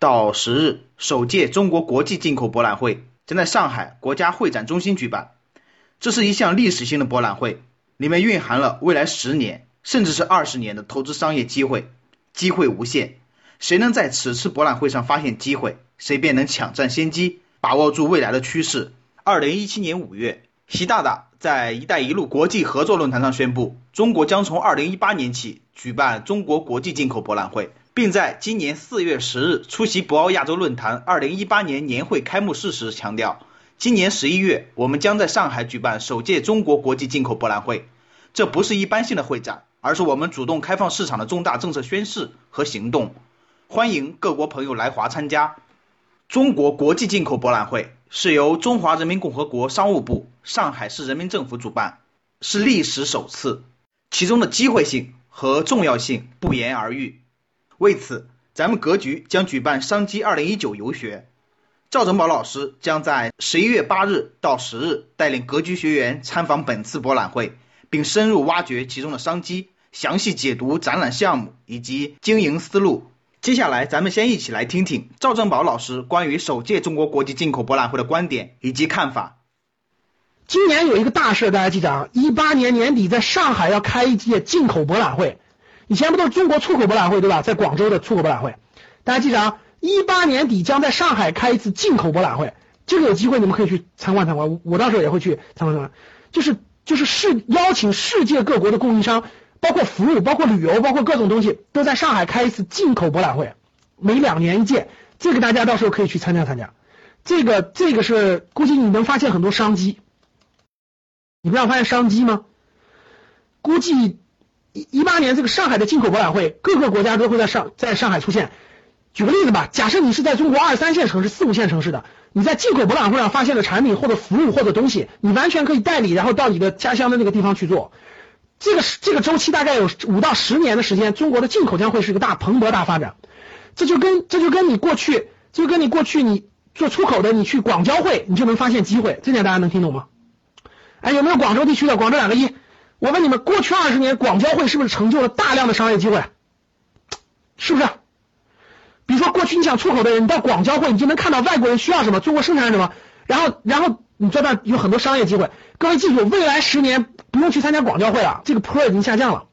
到十日，首届中国国际进口博览会将在上海国家会展中心举办。这是一项历史性的博览会，里面蕴含了未来十年甚至是二十年的投资商业机会，机会无限。谁能在此次博览会上发现机会，谁便能抢占先机，把握住未来的趋势。二零一七年五月，习大大在“一带一路”国际合作论坛上宣布，中国将从二零一八年起举办中国国际进口博览会。并在今年四月十日出席博鳌亚洲论坛二零一八年年会开幕式时强调，今年十一月我们将在上海举办首届中国国际进口博览会。这不是一般性的会展，而是我们主动开放市场的重大政策宣示和行动。欢迎各国朋友来华参加。中国国际进口博览会是由中华人民共和国商务部、上海市人民政府主办，是历史首次，其中的机会性和重要性不言而喻。为此，咱们格局将举办商机二零一九游学，赵正宝老师将在十一月八日到十日带领格局学员参访本次博览会，并深入挖掘其中的商机，详细解读展览项目以及经营思路。接下来，咱们先一起来听听赵正宝老师关于首届中国国际进口博览会的观点以及看法。今年有一个大事，大家记着啊，一八年年底在上海要开一届进口博览会。以前不都是中国出口博览会对吧？在广州的出口博览会，大家记着啊，一八年底将在上海开一次进口博览会，这个有机会你们可以去参观参观，我到时候也会去参观参观。就是就是世邀请世界各国的供应商，包括服务、包括旅游、包括各种东西，都在上海开一次进口博览会，每两年一届，这个大家到时候可以去参加参加。这个这个是估计你能发现很多商机，你不想发现商机吗？估计。一八年这个上海的进口博览会，各个国家都会在上在上海出现。举个例子吧，假设你是在中国二三线城市、四五线城市的，你在进口博览会上发现了产品或者服务或者东西，你完全可以代理，然后到你的家乡的那个地方去做。这个这个周期大概有五到十年的时间，中国的进口将会是一个大蓬勃大发展。这就跟这就跟你过去就跟你过去你做出口的，你去广交会，你就能发现机会。这点大家能听懂吗？哎，有没有广州地区的？广州两个一。我问你们，过去二十年广交会是不是成就了大量的商业机会？是不是？比如说，过去你想出口的人，你到广交会，你就能看到外国人需要什么，中国生产什么，然后，然后你在那有很多商业机会。各位记住，未来十年不用去参加广交会了，这个 Pro 已经下降了。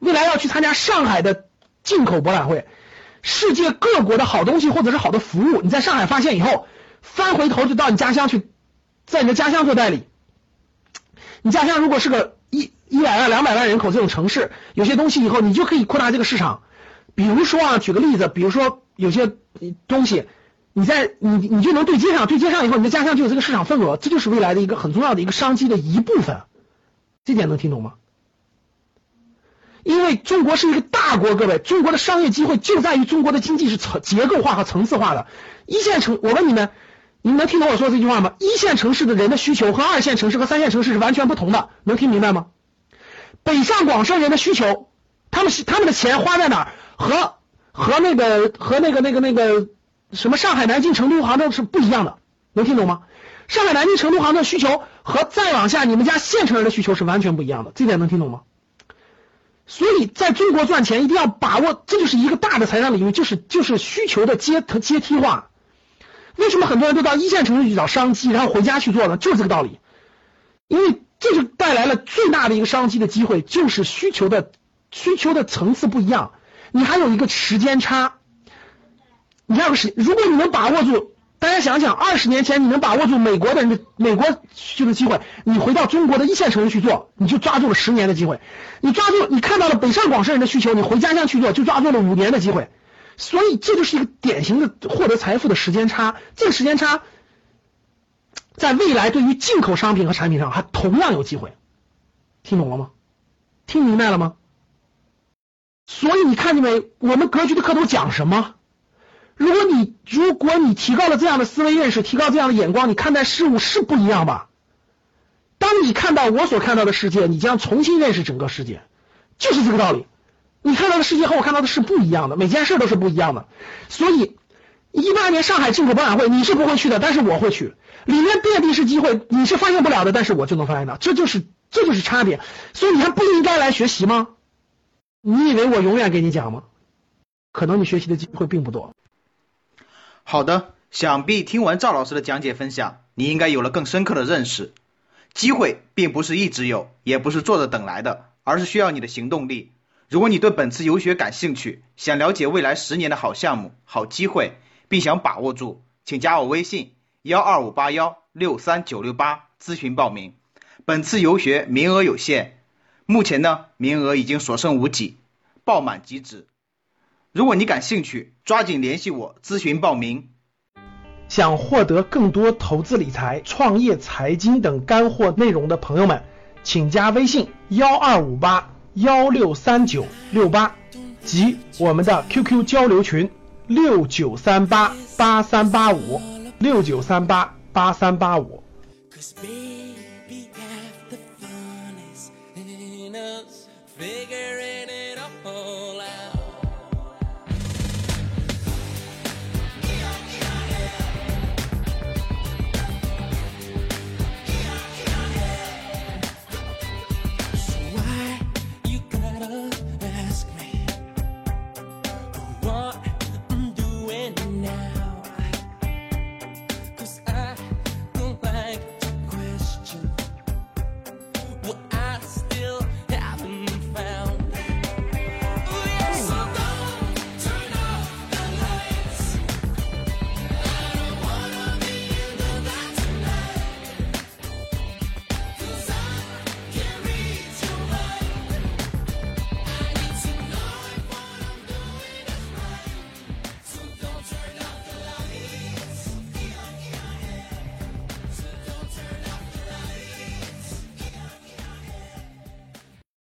未来要去参加上海的进口博览会，世界各国的好东西或者是好的服务，你在上海发现以后，翻回头就到你家乡去，在你的家乡做代理。你家乡如果是个一一百万、两百万人口这种城市，有些东西以后你就可以扩大这个市场。比如说啊，举个例子，比如说有些东西，你在你你就能对接上，对接上以后，你的家乡就有这个市场份额，这就是未来的一个很重要的一个商机的一部分。这点能听懂吗？因为中国是一个大国，各位，中国的商业机会就在于中国的经济是层结构化和层次化的。一线城，我问你们。你能听懂我说这句话吗？一线城市的人的需求和二线城市和三线城市是完全不同的，能听明白吗？北上广深人的需求，他们是他们的钱花在哪儿？和和那个和那个那个那个什么上海、南京、成都、杭州是不一样的，能听懂吗？上海、南京、成都、杭州的需求和再往下你们家县城人的需求是完全不一样的，这点能听懂吗？所以在中国赚钱一定要把握，这就是一个大的财商领域，就是就是需求的阶阶梯化。为什么很多人都到一线城市去找商机，然后回家去做呢？就是这个道理，因为这就带来了最大的一个商机的机会，就是需求的需求的层次不一样，你还有一个时间差，你还有时，如果你能把握住，大家想想，二十年前你能把握住美国的人的美国需求的机会，你回到中国的一线城市去做，你就抓住了十年的机会，你抓住你看到了北上广深人的需求，你回家乡去做，就抓住了五年的机会。所以这就是一个典型的获得财富的时间差，这个时间差，在未来对于进口商品和产品上还同样有机会，听懂了吗？听明白了吗？所以你看见没？我们格局的课都讲什么？如果你如果你提高了这样的思维认识，提高这样的眼光，你看待事物是不一样吧？当你看到我所看到的世界，你将重新认识整个世界，就是这个道理。你看到的世界和我看到的是不一样的，每件事都是不一样的。所以，一八年上海进口博览会你是不会去的，但是我会去，里面遍地是机会，你是发现不了的，但是我就能发现到，这就是这就是差别。所以你还不应该来学习吗？你以为我永远给你讲吗？可能你学习的机会并不多。好的，想必听完赵老师的讲解分享，你应该有了更深刻的认识。机会并不是一直有，也不是坐着等来的，而是需要你的行动力。如果你对本次游学感兴趣，想了解未来十年的好项目、好机会，并想把握住，请加我微信幺二五八幺六三九六八咨询报名。本次游学名额有限，目前呢名额已经所剩无几，报满即止。如果你感兴趣，抓紧联系我咨询报名。想获得更多投资理财、创业、财经等干货内容的朋友们，请加微信幺二五八。幺六三九六八及我们的 QQ 交流群六九三八八三八五六九三八八三八五。